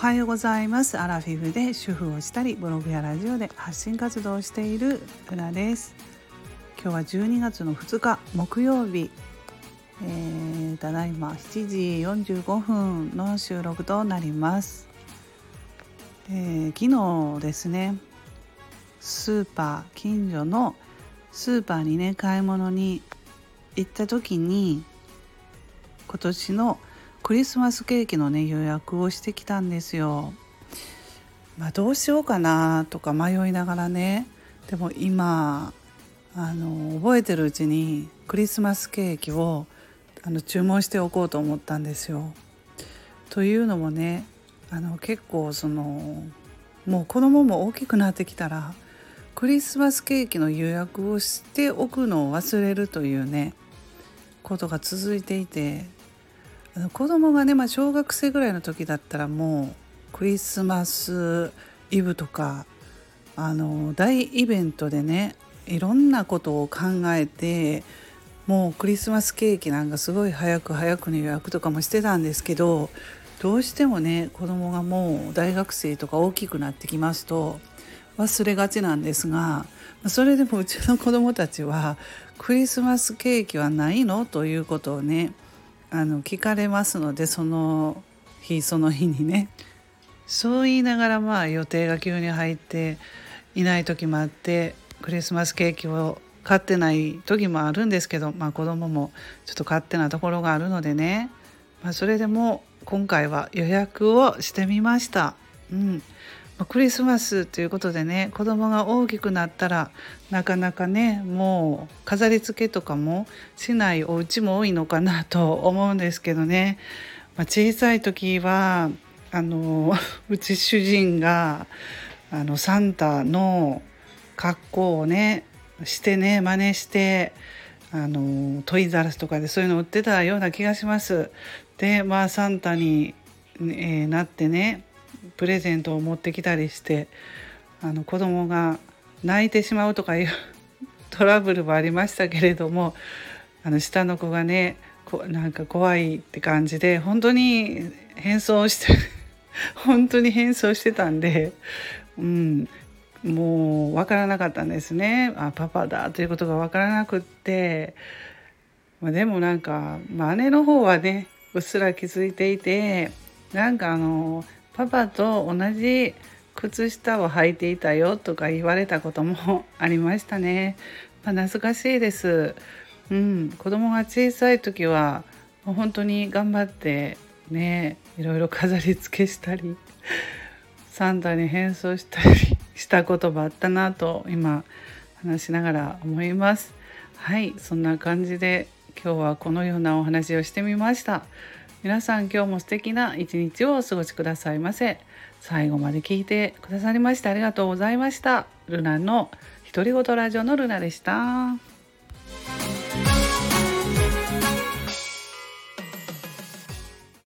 はようございます。アラフィフで主婦をしたりブログやラジオで発信活動をしているルナです。今日は12月の2日木曜日、えー、ただいま7時45分の収録となります、えー、昨日ですねスーパー近所のスーパーにね買い物に行った時に今年のクリスマスケーキのね予約をしてきたんですよ。まあ、どうしようかなとか迷いながらねでも今あの覚えてるうちにクリスマスケーキをあの注文しておこうと思ったんですよ。というのもねあの結構そのもう子供も大きくなってきたらクリスマスケーキの予約をしておくのを忘れるというねことが続いていてあの子供がね、まあ、小学生ぐらいの時だったらもうクリスマスイブとかあの大イベントでねいろんなことを考えてもうクリスマスケーキなんかすごい早く早くに予約とかもしてたんですけどどうしてもね子供がもう大学生とか大きくなってきますと忘れがちなんですがそれでもうちの子供たちはクリスマスケーキはないの？ということをねあの聞かれますのでその日その日にね。そう言いながらまあ予定が急に入っていない時もあってクリスマスケーキを買ってない時もあるんですけど、まあ、子供もちょっと勝手なところがあるのでね、まあ、それでも今回は予約をしてみました。うん。クリスマスということでね子供が大きくなったらなかなかねもう飾り付けとかもしないお家も多いのかなと思うんですけどね、まあ、小さい時はあの うち主人があのサンタの格好をねしてね真似してあのトイザラスとかでそういうの売ってたような気がします。でまあサンタに、えー、なってねプレゼントを持ってきたりしてあの子供が泣いてしまうとかいう トラブルもありましたけれどもあの下の子がねこなんか怖いって感じで本当に変装して 本当に変装してたんで、うん、もう分からなかったんですね。あパパだということが分からなくって、まあ、でもなんか、姉の方はねうっすら気づいていてなんかあのパパと同じ靴下を履いていたよとか言われたこともありましたね。まあ、懐かしいです。うん、子供が小さい時はもう本当に頑張ってねいろいろ飾り付けしたりサンタに変装したりしたこともあったなと今話しながら思います。はいそんな感じで今日はこのようなお話をしてみました。皆さん今日も素敵な一日をお過ごしくださいませ。最後まで聞いてくださりましてありがとうございました。ルナの独り言ラジオのルナでした。